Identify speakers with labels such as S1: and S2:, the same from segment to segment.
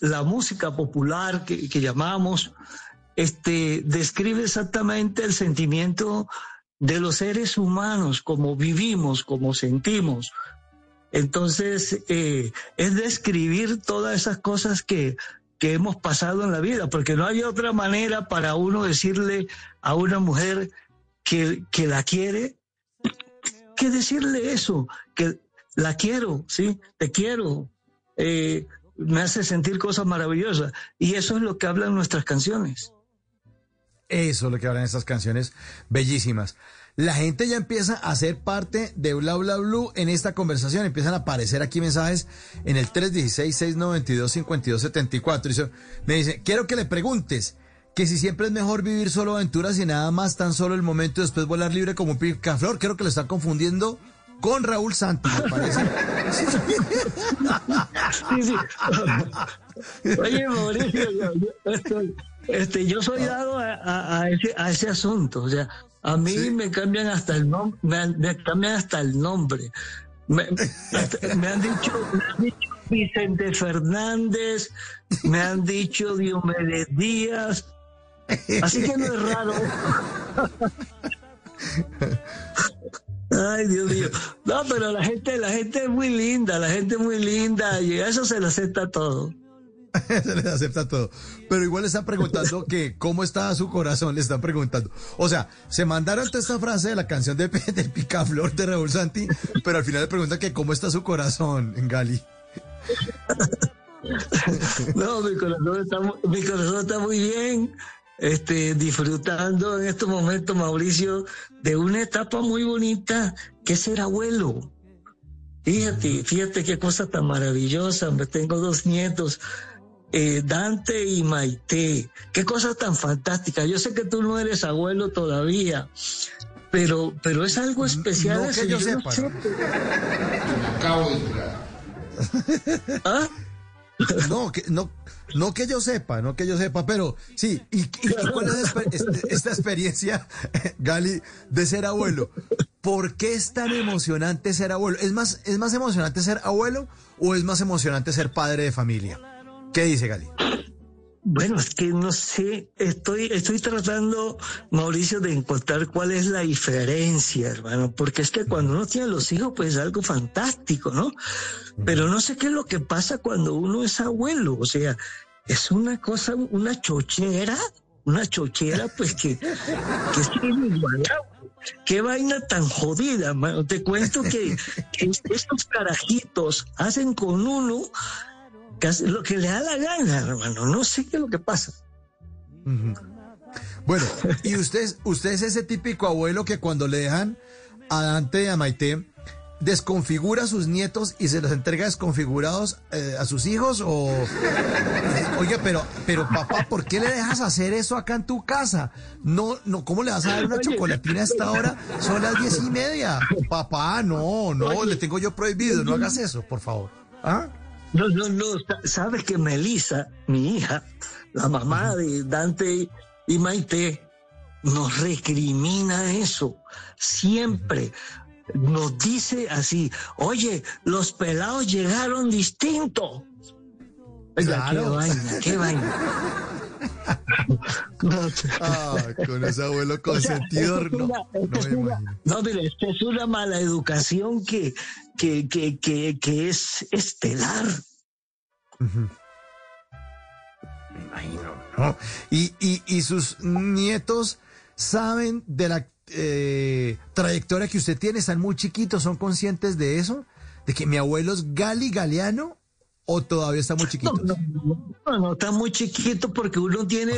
S1: la música popular que, que llamamos, este, describe exactamente el sentimiento de los seres humanos, como vivimos, como sentimos. Entonces, eh, es describir todas esas cosas que, que hemos pasado en la vida, porque no hay otra manera para uno decirle a una mujer que, que la quiere que decirle eso, que la quiero, ¿sí? Te quiero. Eh, me hace sentir cosas maravillosas. Y eso es lo que hablan nuestras canciones.
S2: Eso es lo que hablan estas canciones bellísimas. La gente ya empieza a ser parte de Bla Bla Blue en esta conversación. Empiezan a aparecer aquí mensajes en el 316-692-5274. Me dice, quiero que le preguntes que si siempre es mejor vivir solo aventuras y nada más tan solo el momento y después volar libre como un picaflor. Creo que lo están confundiendo con Raúl Santos, me parece.
S1: Sí, sí. Oye, Mauricio, este, yo soy dado a, ese, a, ese, asunto. O sea, a mí me cambian hasta el nombre, me, cambian hasta el nombre. Me, han dicho, Vicente Fernández, me han dicho Diomedes Díaz, así que no es raro. Ay, Dios mío. No, pero la gente, la gente es muy linda, la gente es muy linda y eso se le acepta todo.
S2: se les acepta todo. Pero igual le están preguntando que cómo está su corazón, le están preguntando. O sea, se mandaron toda esta frase de la canción de, de Picaflor de Raúl Santi, pero al final le preguntan que cómo está su corazón en Gali.
S1: No, mi corazón está, mi corazón está muy bien este, disfrutando en estos momentos, Mauricio, de una etapa muy bonita que es ser abuelo. Fíjate, fíjate qué cosa tan maravillosa. Me tengo dos nietos, eh, Dante y Maite. Qué cosa tan fantástica. Yo sé que tú no eres abuelo todavía, pero, pero es algo especial.
S2: No, que yo, sepa.
S3: Acabo de
S2: ¿Ah? No, que, no, no que yo sepa, no que yo sepa, pero sí. ¿Y, cuál es este, esta experiencia, Gali, de ser abuelo? ¿Por qué es tan emocionante ser abuelo? ¿Es más, ¿Es más emocionante ser abuelo o es más emocionante ser padre de familia? ¿Qué dice Gali?
S1: Bueno, es que no sé, estoy, estoy tratando, Mauricio, de encontrar cuál es la diferencia, hermano, porque es que cuando uno tiene los hijos, pues es algo fantástico, ¿no? Pero no sé qué es lo que pasa cuando uno es abuelo, o sea, es una cosa, una chochera, una chochera, pues que, que es. Qué vaina tan jodida, hermano. Te cuento que estos carajitos hacen con uno lo que le da la gana, hermano. No sé qué es lo que pasa.
S2: Bueno, y usted, usted es ese típico abuelo que cuando le dejan a Dante y a Maite, desconfigura a sus nietos y se los entrega desconfigurados eh, a sus hijos o oye pero pero papá ¿por qué le dejas hacer eso acá en tu casa? no no ¿cómo le vas a dar una chocolatina a esta hora? son las diez y media papá no no le tengo yo prohibido no hagas eso por favor ¿ah?
S1: No, no, no. Sabes que Melissa, mi hija, la mamá de Dante y Maite, nos recrimina eso. Siempre nos dice así, oye, los pelados llegaron distintos.
S2: claro.
S1: qué vaina, qué vaina.
S2: ah, con ese abuelo consentido. no,
S1: no, mire, esta es una mala educación que, que, que, que, que es estelar. Me
S2: imagino, ¿no? Y, y, y sus nietos saben de la eh, trayectoria que usted tiene, están muy chiquitos, son conscientes de eso, de que mi abuelo es Gali Galeano o todavía está muy chiquito.
S1: No, no, no, está muy chiquito porque uno tiene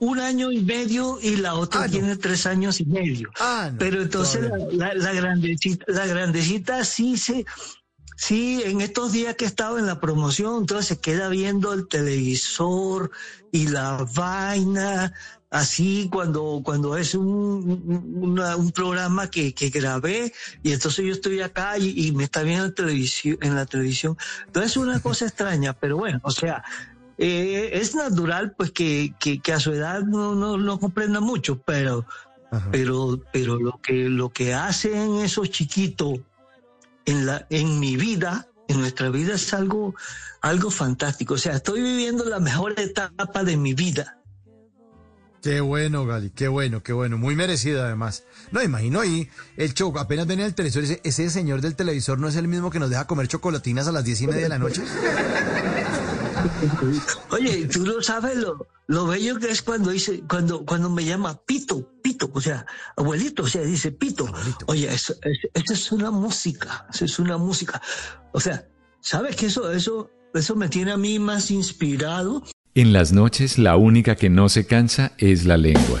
S1: un año y medio y la otra ah, tiene tres años y medio. Ah, Pero entonces la, la, grandecita, la grandecita sí se, sí, en estos días que he estado en la promoción, entonces se queda viendo el televisor y la vaina, así cuando, cuando es un, un programa que, que, grabé y entonces yo estoy acá y, me está viendo en, televisión, en la televisión. Entonces es una cosa extraña, pero bueno, o sea, eh, es natural pues que, que, a su edad no, no, no comprenda mucho, pero, pero, pero lo que, lo que hacen esos chiquitos en, la, en mi vida, en nuestra vida es algo, algo fantástico. O sea, estoy viviendo la mejor etapa de mi vida.
S2: Qué bueno, Gali, qué bueno, qué bueno. Muy merecido además. No, imagino ahí el show, apenas ven el televisor y dice, ese señor del televisor no es el mismo que nos deja comer chocolatinas a las diez y media de la noche.
S1: Oye, tú no sabes lo, lo bello que es cuando dice, cuando, cuando me llama Pito, Pito, o sea, abuelito, o sea, dice Pito. Oye, eso, eso, es una música, eso es una música. O sea, ¿sabes que eso, eso, eso me tiene a mí más inspirado?
S4: En las noches la única que no se cansa es la lengua.